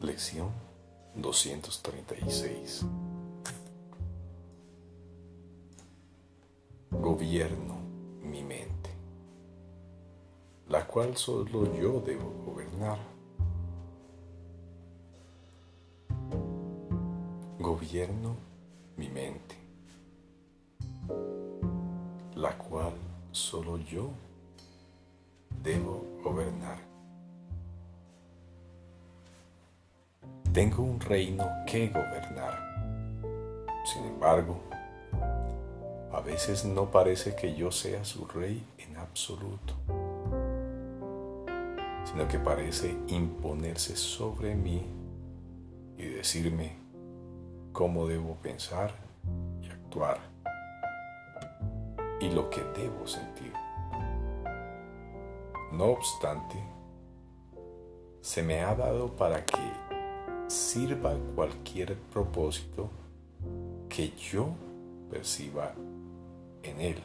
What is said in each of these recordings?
Lección 236. Gobierno mi mente, la cual solo yo debo gobernar. Gobierno mi mente, la cual solo yo debo gobernar. Tengo un reino que gobernar. Sin embargo, a veces no parece que yo sea su rey en absoluto, sino que parece imponerse sobre mí y decirme cómo debo pensar y actuar y lo que debo sentir. No obstante, se me ha dado para que sirva cualquier propósito que yo perciba en él.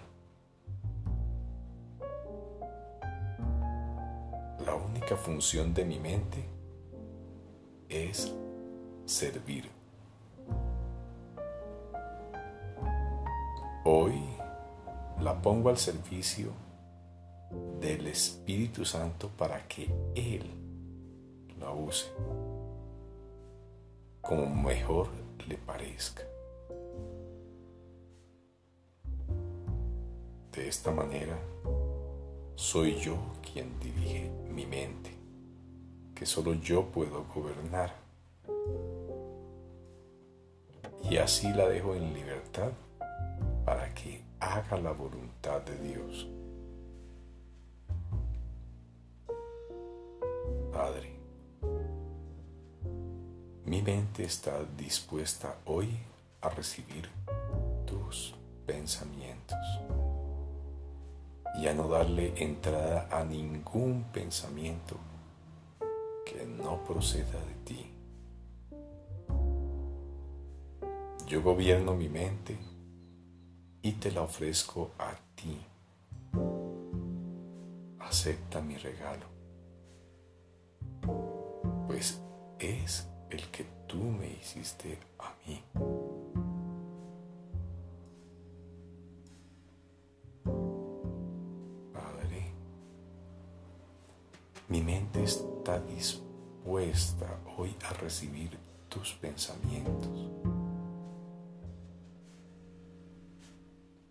La única función de mi mente es servir. Hoy la pongo al servicio del Espíritu Santo para que Él la use como mejor le parezca. De esta manera, soy yo quien dirige mi mente, que solo yo puedo gobernar. Y así la dejo en libertad para que haga la voluntad de Dios. Padre, mi mente está dispuesta hoy a recibir tus pensamientos y a no darle entrada a ningún pensamiento que no proceda de ti. Yo gobierno mi mente y te la ofrezco a ti. Acepta mi regalo, pues es el que tú me hiciste a mí. Padre, mi mente está dispuesta hoy a recibir tus pensamientos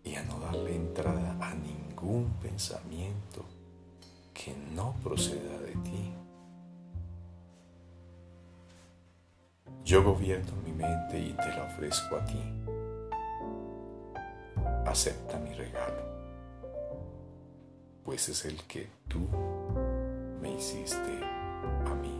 y a no darle entrada a ningún pensamiento que no proceda de ti. Yo gobierno mi mente y te la ofrezco a ti. Acepta mi regalo, pues es el que tú me hiciste a mí.